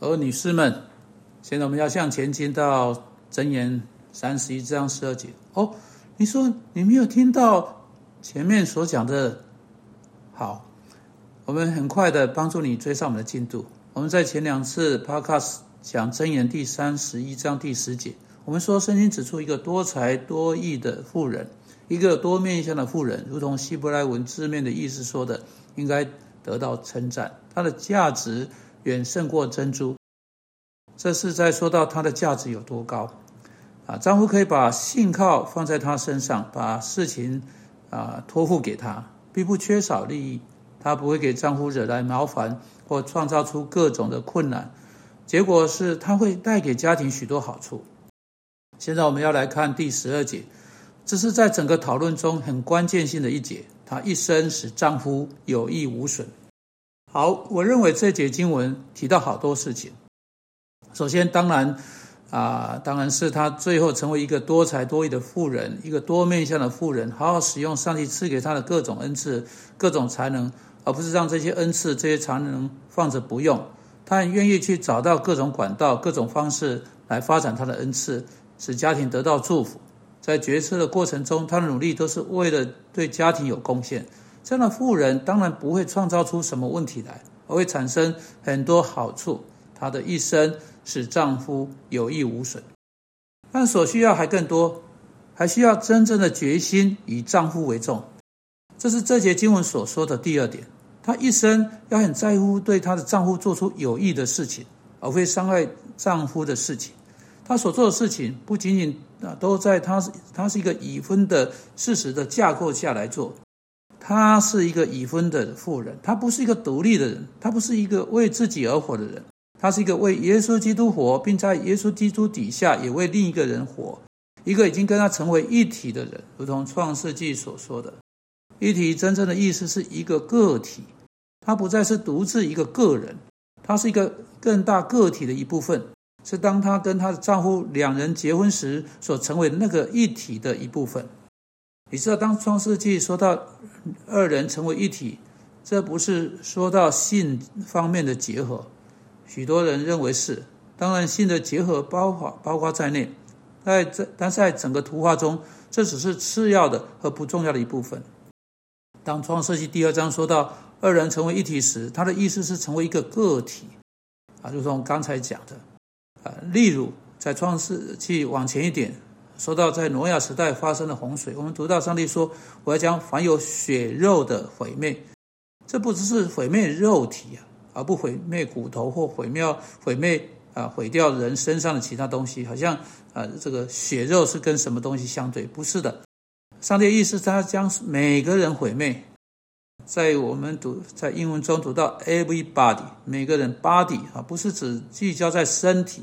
而女士们，现在我们要向前进到箴言三十一章十二节。哦，你说你没有听到前面所讲的？好，我们很快的帮助你追上我们的进度。我们在前两次 podcast 讲箴言第三十一章第十节，我们说圣经指出一个多才多艺的妇人，一个多面向的妇人，如同希伯来文字面的意思说的，应该得到称赞，她的价值。远胜过珍珠，这是在说到它的价值有多高啊！丈夫可以把信靠放在她身上，把事情啊托付给她，并不缺少利益。她不会给丈夫惹来麻烦或创造出各种的困难，结果是她会带给家庭许多好处。现在我们要来看第十二节，这是在整个讨论中很关键性的一节。她一生使丈夫有益无损。好，我认为这节经文提到好多事情。首先，当然啊，当然是他最后成为一个多才多艺的富人，一个多面向的富人，好好使用上帝赐给他的各种恩赐、各种才能，而不是让这些恩赐、这些才能放着不用。他很愿意去找到各种管道、各种方式来发展他的恩赐，使家庭得到祝福。在决策的过程中，他的努力都是为了对家庭有贡献。这样的富人当然不会创造出什么问题来，而会产生很多好处。她的一生使丈夫有益无损，但所需要还更多，还需要真正的决心以丈夫为重。这是这节经文所说的第二点。她一生要很在乎对她的丈夫做出有益的事情，而非伤害丈夫的事情。她所做的事情不仅仅啊都在她她是一个已婚的事实的架构下来做。她是一个已婚的妇人，她不是一个独立的人，她不是一个为自己而活的人，她是一个为耶稣基督活，并在耶稣基督底下也为另一个人活，一个已经跟他成为一体的人，如同创世纪所说的，一体真正的意思是一个个体，他不再是独自一个个人，他是一个更大个体的一部分，是当她跟她的丈夫两人结婚时所成为那个一体的一部分。你知道，当创世纪说到二人成为一体，这不是说到性方面的结合。许多人认为是，当然性的结合包括包括在内，在这但是在整个图画中，这只是次要的和不重要的一部分。当创世纪第二章说到二人成为一体时，他的意思是成为一个个体啊，就是我们刚才讲的啊，例如在创世纪往前一点。说到在挪亚时代发生的洪水，我们读到上帝说：“我要将凡有血肉的毁灭。”这不只是毁灭肉体啊，而不毁灭骨头或毁灭毁灭啊毁掉人身上的其他东西。好像啊，这个血肉是跟什么东西相对？不是的，上帝的意思他将每个人毁灭。在我们读在英文中读到 “everybody”，每个人 “body” 啊，不是只聚焦在身体。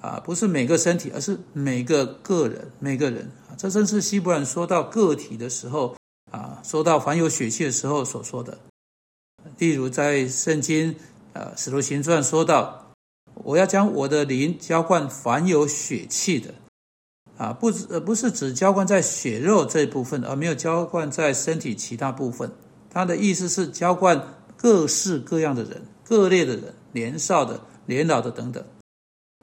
啊，不是每个身体，而是每个个人，每个人啊，这正是希伯来说到个体的时候啊，说到凡有血气的时候所说的。例如在圣经啊，使徒行传说到，我要将我的灵浇灌凡有血气的，啊，不呃不是只浇灌在血肉这一部分，而没有浇灌在身体其他部分。他的意思是浇灌各式各样的人，各类的人，年少的、年老的等等。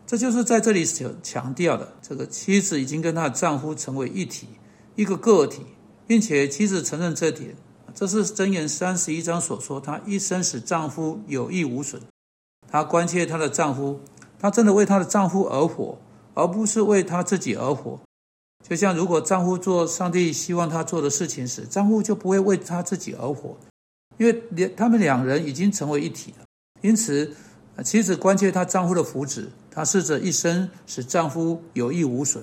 这就是在这里所强调的，这个妻子已经跟她的丈夫成为一体，一个个体，并且妻子承认这点。这是箴言三十一章所说，她一生使丈夫有益无损。她关切她的丈夫，她真的为她的丈夫而活，而不是为她自己而活。就像如果丈夫做上帝希望他做的事情时，丈夫就不会为他自己而活，因为连他们两人已经成为一体了。因此，妻子关切她丈夫的福祉。她试着一生使丈夫有益无损。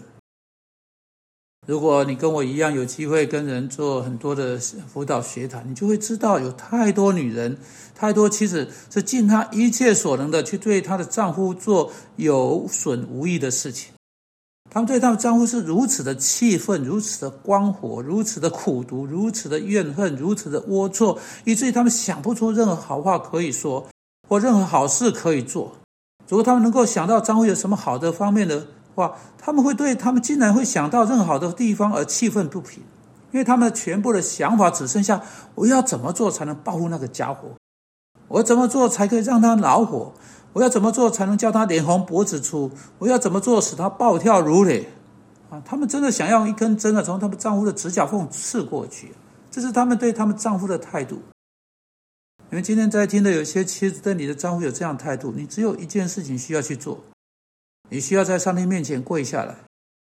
如果你跟我一样有机会跟人做很多的辅导学谈，你就会知道，有太多女人、太多妻子是尽她一切所能的去对她的丈夫做有损无益的事情。她们对她的丈夫是如此的气愤、如此的光火、如此的苦毒、如此的怨恨、如此的龌龊，以至于他们想不出任何好话可以说，或任何好事可以做。如果他们能够想到张夫有什么好的方面的话，他们会对他们竟然会想到任何好的地方而气愤不平，因为他们全部的想法只剩下我要怎么做才能报复那个家伙，我怎么做才可以让他恼火，我要怎么做才能叫他脸红脖子粗？我要怎么做使他暴跳如雷？啊，他们真的想要一根针啊，从他们丈夫的指甲缝刺过去。这是他们对他们丈夫的态度。因为今天在听的有些妻子对你的丈夫有这样态度，你只有一件事情需要去做，你需要在上帝面前跪下来。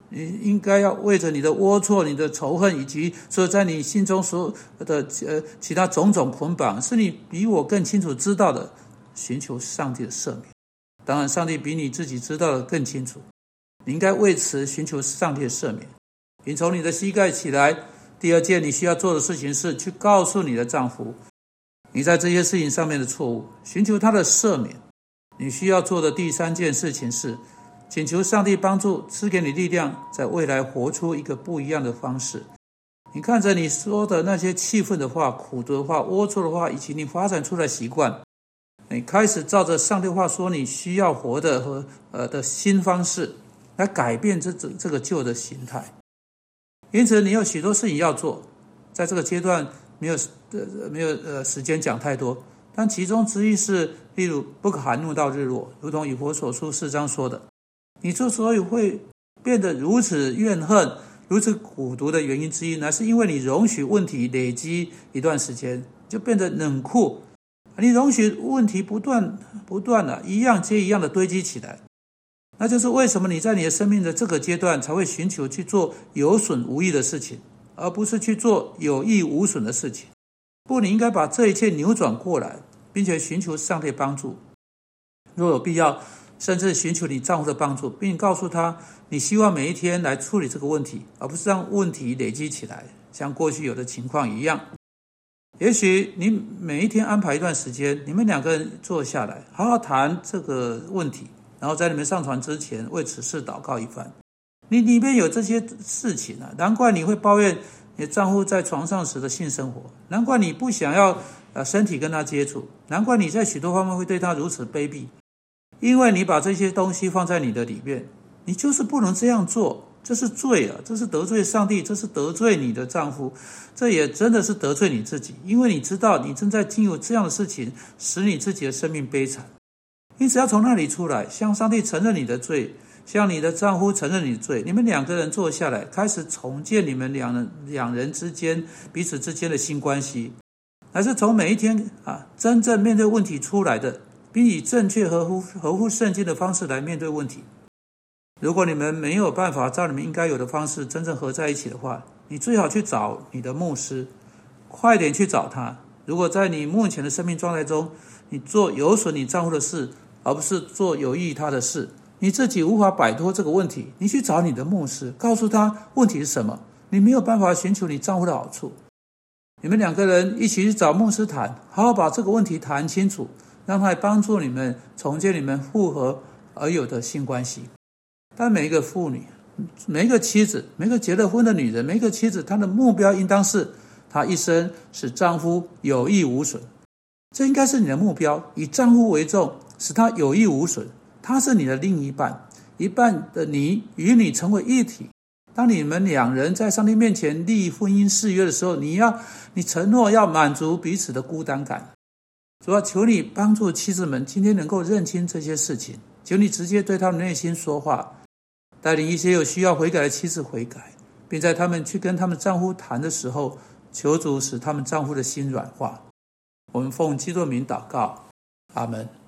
你应该要为着你的龌龊、你的仇恨，以及所在你心中所有的呃其他种种捆绑，是你比我更清楚知道的，寻求上帝的赦免。当然，上帝比你自己知道的更清楚。你应该为此寻求上帝的赦免。你从你的膝盖起来。第二件你需要做的事情是去告诉你的丈夫，你在这些事情上面的错误，寻求他的赦免。你需要做的第三件事情是。请求上帝帮助，赐给你力量，在未来活出一个不一样的方式。你看着你说的那些气愤的话、苦的话、龌龊的话，以及你发展出来习惯，你开始照着上帝话说，你需要活的和呃的新方式来改变这这这个旧的形态。因此，你有许多事情要做，在这个阶段没有呃没有呃时间讲太多，但其中之一是，例如不可含怒到日落，如同以佛所书四章说的。你之所以会变得如此怨恨、如此苦毒的原因之一，乃是因为你容许问题累积一段时间，就变得冷酷。你容许问题不断、不断的，一样接一样的堆积起来，那就是为什么你在你的生命的这个阶段才会寻求去做有损无益的事情，而不是去做有益无损的事情。不，你应该把这一切扭转过来，并且寻求上帝帮助。若有必要。甚至寻求你丈夫的帮助，并告诉他你希望每一天来处理这个问题，而不是让问题累积起来，像过去有的情况一样。也许你每一天安排一段时间，你们两个人坐下来，好好谈这个问题，然后在你们上床之前为此事祷告一番。你里面有这些事情啊，难怪你会抱怨你丈夫在床上时的性生活，难怪你不想要呃身体跟他接触，难怪你在许多方面会对他如此卑鄙。因为你把这些东西放在你的里面，你就是不能这样做，这是罪啊！这是得罪上帝，这是得罪你的丈夫，这也真的是得罪你自己。因为你知道你正在经历这样的事情，使你自己的生命悲惨。因此要从那里出来，向上帝承认你的罪，向你的丈夫承认你的罪。你们两个人坐下来，开始重建你们两人两人之间彼此之间的新关系，还是从每一天啊真正面对问题出来的。并以正确、合乎合乎圣经的方式来面对问题。如果你们没有办法照你们应该有的方式真正合在一起的话，你最好去找你的牧师，快点去找他。如果在你目前的生命状态中，你做有损你丈夫的事，而不是做有益他的事，你自己无法摆脱这个问题，你去找你的牧师，告诉他问题是什么。你没有办法寻求你丈夫的好处，你们两个人一起去找牧师谈，好好把这个问题谈清楚。让他来帮助你们重建你们复合而有的性关系。但每一个妇女、每一个妻子、每个结了婚的女人、每一个妻子，她的目标应当是她一生使丈夫有益无损。这应该是你的目标，以丈夫为重，使他有益无损。他是你的另一半，一半的你与你成为一体。当你们两人在上帝面前立婚姻誓约的时候，你要你承诺要满足彼此的孤单感。主要求你帮助妻子们今天能够认清这些事情，求你直接对他们内心说话，带领一些有需要悔改的妻子悔改，并在他们去跟他们丈夫谈的时候，求主使他们丈夫的心软化。我们奉基督名祷告，阿门。